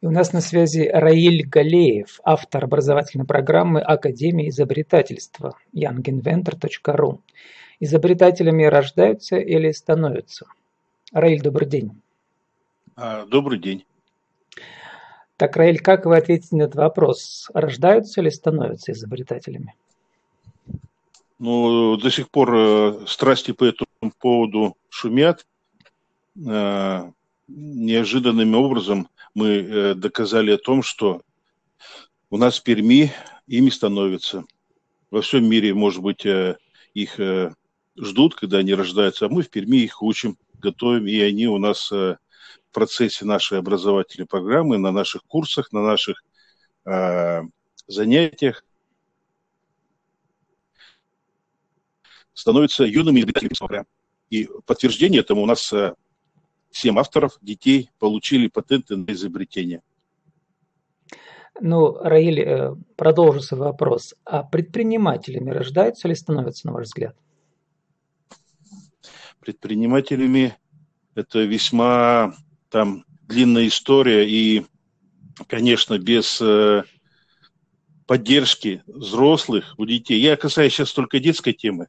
И у нас на связи Раиль Галеев, автор образовательной программы Академии изобретательства younginventor.ru. Изобретателями рождаются или становятся? Раиль, добрый день. А, добрый день. Так, Раиль, как вы ответите на этот вопрос? Рождаются или становятся изобретателями? Ну, до сих пор э, страсти по этому поводу шумят. Э, неожиданным образом мы э, доказали о том, что у нас в Перми ими становятся. Во всем мире, может быть, э, их э, ждут, когда они рождаются, а мы в Перми их учим, готовим, и они у нас в процессе нашей образовательной программы, на наших курсах, на наших занятиях становятся юными изобретателями. И подтверждение этому у нас Семь авторов, детей, получили патенты на изобретение. Ну, Раиль, э, продолжится вопрос. А предпринимателями рождаются или становятся, на ваш взгляд? Предпринимателями это весьма там длинная история и, конечно, без э, поддержки взрослых у детей. Я касаюсь сейчас только детской темы,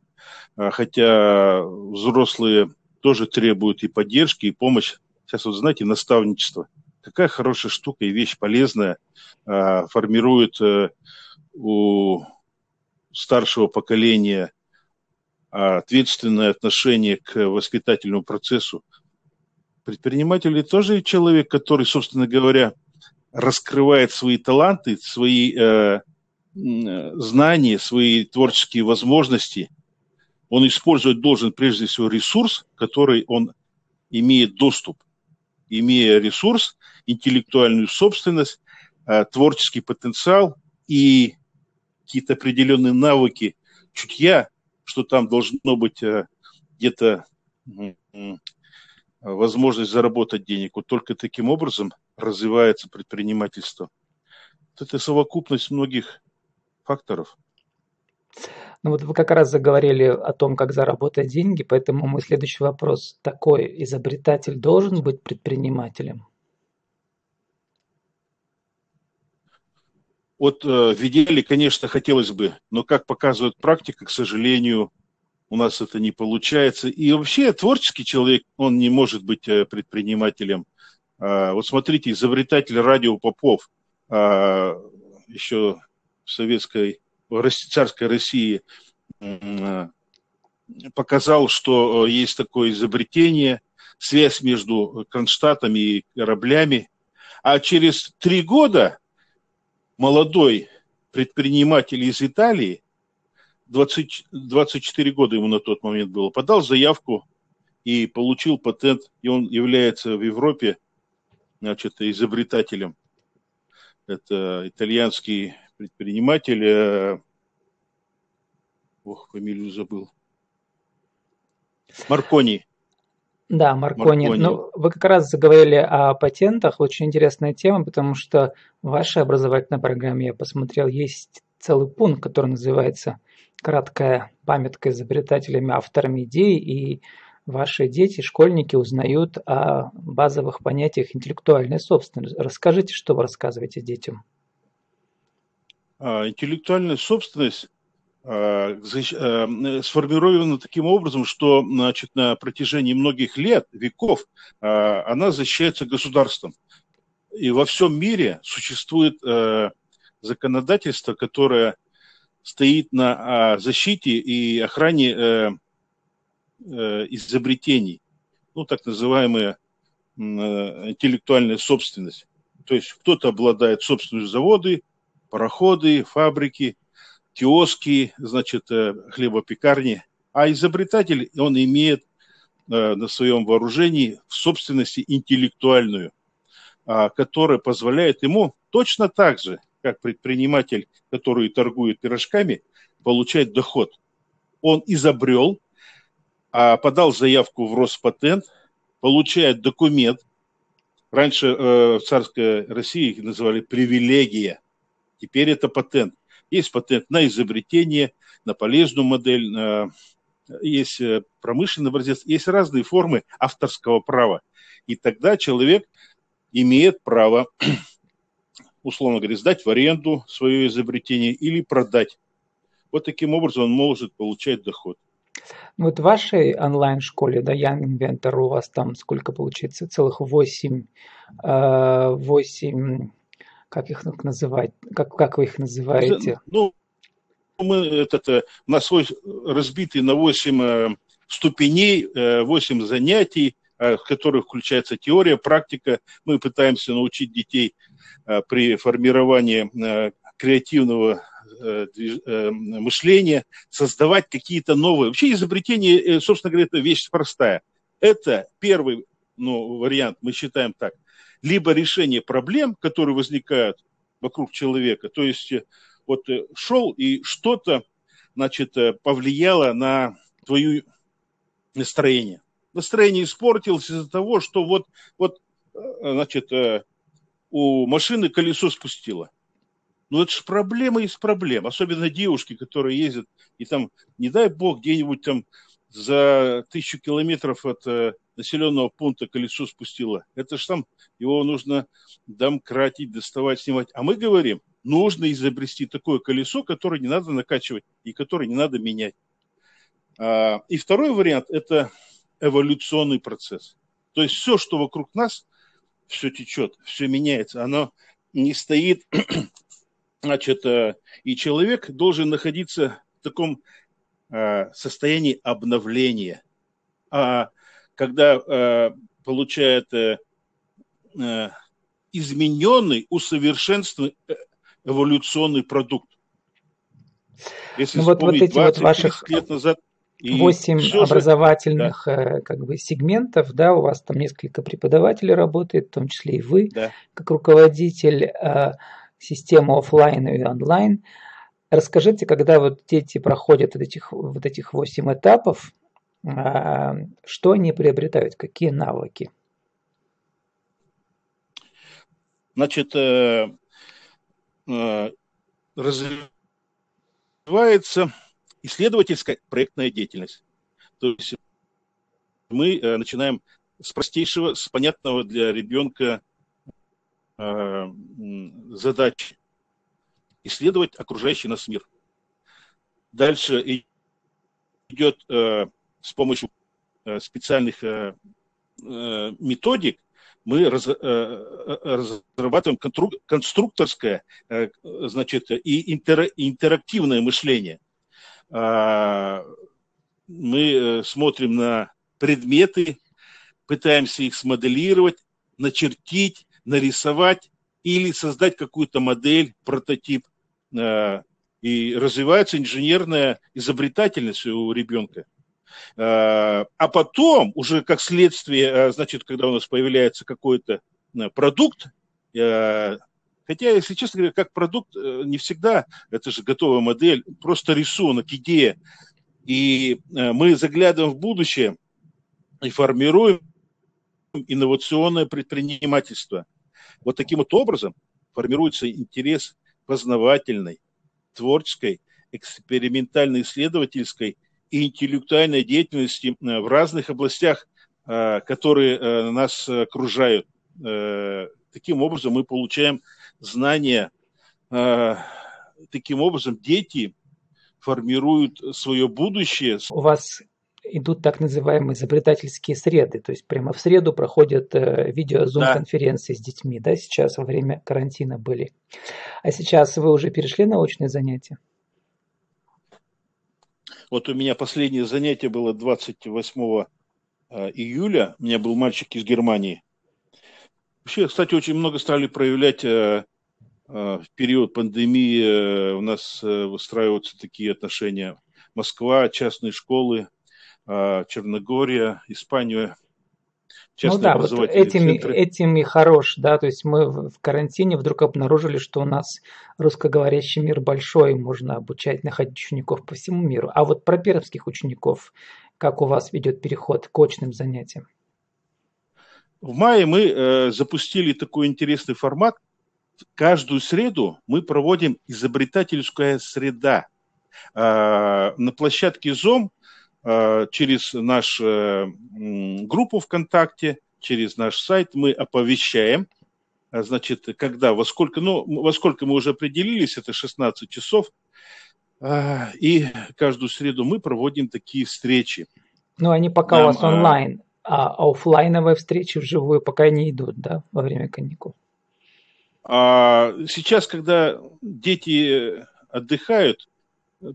а, хотя взрослые тоже требуют и поддержки, и помощь. Сейчас вот, знаете, наставничество. Какая хорошая штука и вещь полезная а, формирует а, у старшего поколения ответственное отношение к воспитательному процессу. Предприниматель тоже человек, который, собственно говоря, раскрывает свои таланты, свои э, знания, свои творческие возможности – он использовать должен прежде всего ресурс, который он имеет доступ. Имея ресурс, интеллектуальную собственность, э, творческий потенциал и какие-то определенные навыки чутья, что там должно быть э, где-то возможность заработать денег. Вот только таким образом развивается предпринимательство. Вот это совокупность многих факторов. Ну вот вы как раз заговорили о том, как заработать деньги, поэтому мой следующий вопрос такой. Изобретатель должен быть предпринимателем? Вот э, в идеале, конечно, хотелось бы, но как показывает практика, к сожалению, у нас это не получается. И вообще творческий человек, он не может быть э, предпринимателем. Э, вот смотрите, изобретатель радио Попов э, еще в советской царской России показал, что э, есть такое изобретение, связь между Кронштадтом и кораблями. А через три года молодой предприниматель из Италии, 20, 24 года ему на тот момент было, подал заявку и получил патент, и он является в Европе значит, изобретателем. Это итальянский предприниматель, э, ох, фамилию забыл, Маркони. Да, Маркони. Маркони. Ну, вы как раз заговорили о патентах. Очень интересная тема, потому что в вашей образовательной программе, я посмотрел, есть целый пункт, который называется «Краткая памятка изобретателями, авторами идей». И ваши дети, школьники узнают о базовых понятиях интеллектуальной собственности. Расскажите, что вы рассказываете детям. А, интеллектуальная собственность а, а, сформирована таким образом, что значит, на протяжении многих лет, веков, она защищается государством. И во всем мире существует законодательство, которое стоит на защите и охране э, э, изобретений, ну, так называемая интеллектуальная собственность. То есть кто-то обладает собственностью заводы, пароходы, фабрики, киоски, значит, э, хлебопекарни. А изобретатель, он имеет э, на своем вооружении в собственности интеллектуальную, а, которая позволяет ему точно так же, как предприниматель, который торгует пирожками, получать доход. Он изобрел, а, подал заявку в Роспатент, получает документ. Раньше э, в царской России их называли привилегия – Теперь это патент. Есть патент на изобретение, на полезную модель, на... есть э, промышленный образец, есть разные формы авторского права. И тогда человек имеет право условно говоря, сдать в аренду свое изобретение или продать. Вот таким образом он может получать доход. Вот в вашей онлайн-школе, да, Young Inventor, у вас там сколько получается? Целых 8, 8 э, как их называть? Как, как вы их называете? Ну, мы этот, э, у нас разбитый на 8 э, ступеней, 8 занятий, в которых включается теория, практика. Мы пытаемся научить детей при формировании креативного Э, э, мышления, создавать какие-то новые. Вообще изобретение, э, собственно говоря, это вещь простая. Это первый ну, вариант, мы считаем так. Либо решение проблем, которые возникают вокруг человека. То есть вот шел и что-то, значит, повлияло на твое настроение. Настроение испортилось из-за того, что вот, вот значит, у машины колесо спустило ну, это же проблема из проблем. Особенно девушки, которые ездят, и там, не дай бог, где-нибудь там за тысячу километров от э, населенного пункта колесо спустило. Это же там, его нужно домкратить, доставать, снимать. А мы говорим, нужно изобрести такое колесо, которое не надо накачивать и которое не надо менять. А, и второй вариант – это эволюционный процесс. То есть все, что вокруг нас, все течет, все меняется. Оно не стоит Значит, э, и человек должен находиться в таком э, состоянии обновления. А когда э, получает измененный, усовершенствованный эволюционный продукт. Если ну, вот, вот эти 20, вот ваших лет назад восемь образовательных да. как бы сегментов, да, у вас там несколько преподавателей работает, в том числе и вы, да. как руководитель систему офлайн и онлайн. Расскажите, когда вот дети проходят вот этих, вот этих 8 этапов, что они приобретают, какие навыки? Значит, э, э, развивается исследовательская проектная деятельность. То есть мы э, начинаем с простейшего, с понятного для ребенка задачи исследовать окружающий нас мир. Дальше идет с помощью э, специальных методик мы разрабатываем конструкторское, значит, и интерактивное мышление. А, мы смотрим на предметы, пытаемся их смоделировать, начертить, нарисовать или создать какую-то модель, прототип. Э, и развивается инженерная изобретательность у ребенка. Э, а потом, уже как следствие, э, значит, когда у нас появляется какой-то продукт, хотя, если честно говоря, как продукт не всегда, это же готовая модель, просто рисунок, идея. И мы заглядываем в будущее и формируем инновационное предпринимательство. Вот таким вот образом формируется интерес познавательной, творческой, экспериментальной, исследовательской и интеллектуальной деятельности э, в разных областях, э, которые э, нас окружают. Таким образом мы получаем знания. Таким образом дети формируют свое будущее. У вас идут так называемые изобретательские среды, то есть прямо в среду проходят э, видео-зум-конференции да. с детьми, да, сейчас во время карантина были. А сейчас вы уже перешли на очные занятия? Вот у меня последнее занятие было 28 э, июля, у меня был мальчик из Германии. Вообще, кстати, очень много стали проявлять э, в период пандемии у нас выстраиваются такие отношения. Москва, частные школы – Черногория, Испания, ну да, вот этими, этими хорош, да, то есть мы в карантине вдруг обнаружили, что у нас русскоговорящий мир большой, можно обучать, находить учеников по всему миру. А вот про пермских учеников, как у вас ведет переход к очным занятиям? В мае мы э, запустили такой интересный формат. Каждую среду мы проводим изобретательская среда. Э, на площадке ЗОМ через нашу э, группу ВКонтакте, через наш сайт мы оповещаем значит, когда, во сколько, ну, во сколько мы уже определились, это 16 часов, и каждую среду мы проводим такие встречи. Ну, они пока Нам, у вас онлайн, а офлайновые встречи вживую пока не идут, да, во время каникул? А сейчас, когда дети отдыхают,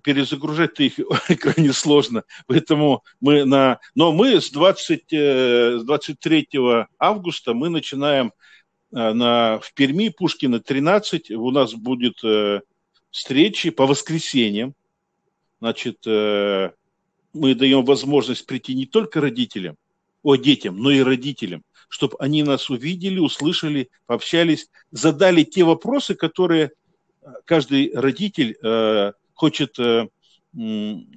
перезагружать-то их крайне сложно. Поэтому мы на... Но мы с, 20, с 23 августа мы начинаем э, на, в Перми, Пушкина 13. У нас будет э, встречи по воскресеньям. Значит, э, мы даем возможность прийти не только родителям, о детям, но и родителям, чтобы они нас увидели, услышали, пообщались, задали те вопросы, которые каждый родитель э, хочет э,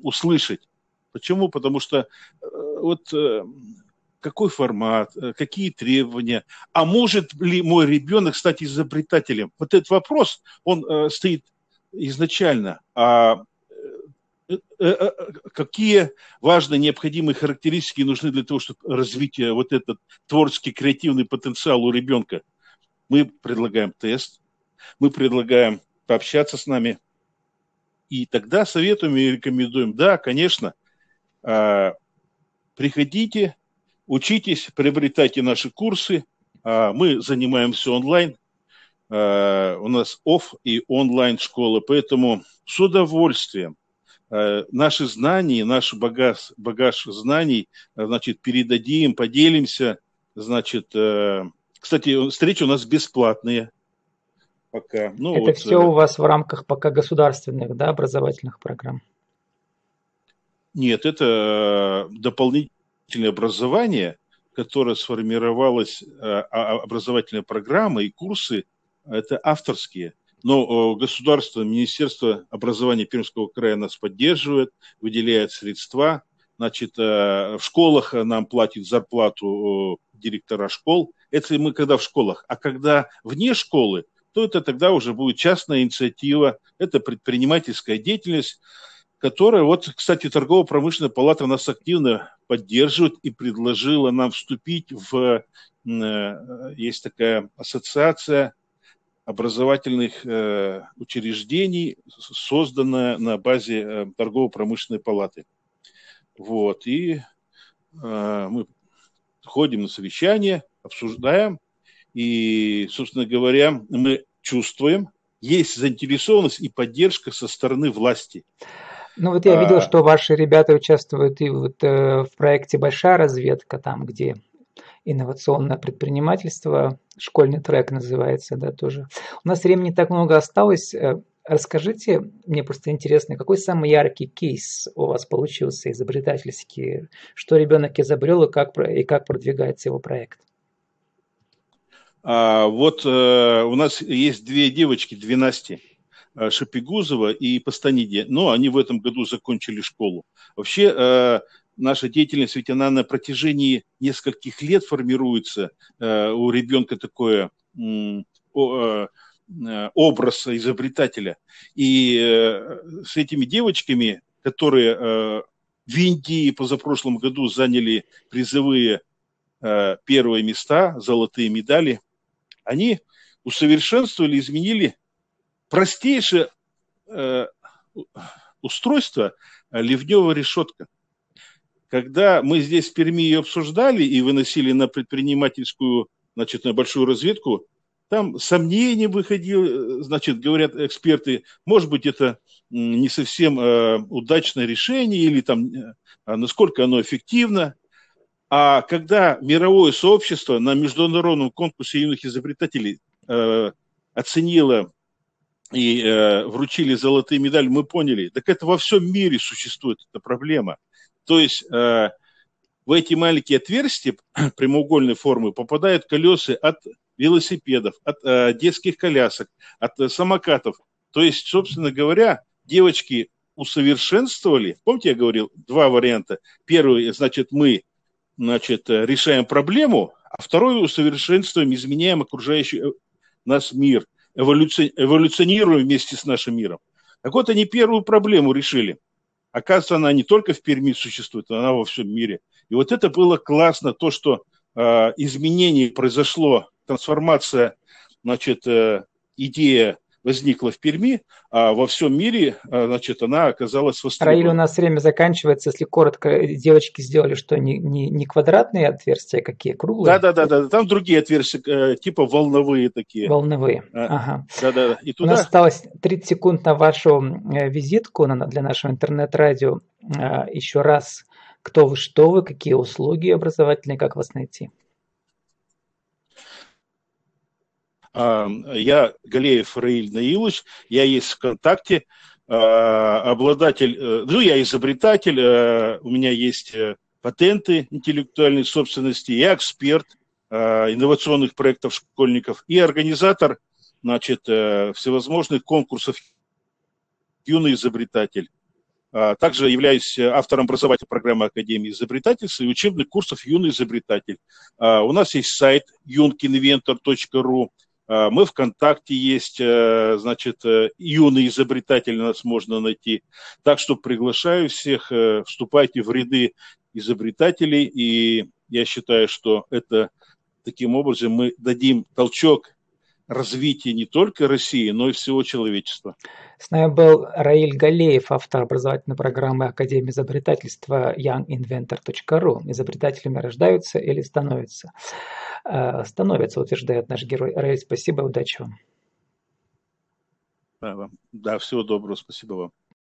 услышать. Почему? Потому что э, вот э, какой формат, э, какие требования, а может ли мой ребенок стать изобретателем? Вот этот вопрос, он э, стоит изначально. А э, э, какие важные необходимые характеристики нужны для того, чтобы развить вот этот творческий креативный потенциал у ребенка? Мы предлагаем тест, мы предлагаем пообщаться с нами. И тогда советуем и рекомендуем, да, конечно, а, приходите, учитесь, приобретайте наши курсы. А, мы занимаемся онлайн. А, у нас оф и онлайн школа, поэтому с удовольствием наши знания, наш багаж, багаж знаний, значит, передадим, поделимся. Значит, кстати, встречи у нас бесплатные пока. Ну, Это вот, все э, у вас в рамках пока государственных да, образовательных программ? Нет, это э, дополнительное образование, которое сформировалось, э, а, образовательная программа и курсы, это авторские. Но государство, Министерство образования Пермского края нас поддерживает, выделяет средства. Значит, в школах нам платит зарплату директора школ. Это мы когда в школах. А когда вне школы, то это тогда уже будет частная инициатива, это предпринимательская деятельность, которая, вот, кстати, торгово-промышленная палата нас активно поддерживает и предложила нам вступить в, э, есть такая ассоциация образовательных э, учреждений, созданная на базе э, торгово-промышленной палаты. Вот, и мы ходим на совещания, обсуждаем, и, собственно говоря, мы чувствуем, есть заинтересованность и поддержка со стороны власти. Ну вот я видел, а... что ваши ребята участвуют и вот э, в проекте «Большая разведка», там, где инновационное предпринимательство, школьный трек называется, да, тоже. У нас времени так много осталось. Э, расскажите, мне просто интересно, какой самый яркий кейс у вас получился изобретательский? Что ребенок изобрел и как, и как продвигается его проект? А, вот а, у нас есть две девочки, две Насти, а, Шапигузова и Пастаниди. Но они в этом году закончили школу. Вообще а, наша деятельность, ведь она на протяжении нескольких лет формируется. А, у ребенка такое а, образ изобретателя. И а, с этими девочками, которые в Индии позапрошлом году заняли призовые первые места, золотые медали, они усовершенствовали, изменили простейшее э, устройство э, ливневая решетка. Когда мы здесь в Перми ее обсуждали и выносили на предпринимательскую, значит, на большую разведку, там сомнения выходили, значит, говорят эксперты, может быть, это не совсем э, удачное решение или там, э, насколько оно эффективно. А когда мировое сообщество на международном конкурсе юных изобретателей э, оценило и э, вручили золотые медали, мы поняли, так это во всем мире существует эта проблема. То есть э, в эти маленькие отверстия прямоугольной формы попадают колеса от велосипедов, от э, детских колясок, от э, самокатов. То есть, собственно говоря, девочки усовершенствовали. Помните, я говорил, два варианта. Первый, значит, мы значит, э, решаем проблему, а второе усовершенствуем, изменяем окружающий э, нас мир, эволюци... эволюционируем вместе с нашим миром. Так вот, они первую проблему решили. Оказывается, она не только в Перми существует, она во всем мире. И вот это было классно, то, что э, изменение произошло, трансформация значит, идея возникла в Перми, а во всем мире, а, значит, она оказалась востребована. Раиль, у нас время заканчивается. Если коротко, девочки сделали что, не, не, не квадратные отверстия, какие, круглые? Да, да, да, да. Там другие отверстия, э, типа волновые такие. Волновые, а, ага. Да, да. И туда... У нас осталось 30 секунд на вашу э, визитку для нашего интернет-радио. Еще раз, кто вы, что вы, какие услуги образовательные, как вас найти? Я Галеев Раиль Наилович, я есть ВКонтакте, а, обладатель, э, ну, я изобретатель, э, у меня есть э, патенты интеллектуальной собственности, я эксперт инновационных проектов школьников и организатор, значит, всевозможных конкурсов «Юный изобретатель». А, также являюсь автором образовательной программы Академии изобретательства и учебных курсов «Юный изобретатель». А, у нас есть сайт а, мы ВКонтакте есть, э, значит, э, юный изобретатель нас можно найти. Так что приглашаю всех, э, вступайте в ряды изобретателей, и я считаю, что это таким образом мы дадим толчок развития не только России, но и всего человечества. С нами был Раиль Галеев, автор образовательной программы Академии изобретательства younginventor.ru. Изобретателями рождаются или становятся? Э, становится, утверждает наш герой. Рэй, спасибо, удачи вам. Да, да, всего доброго, спасибо вам.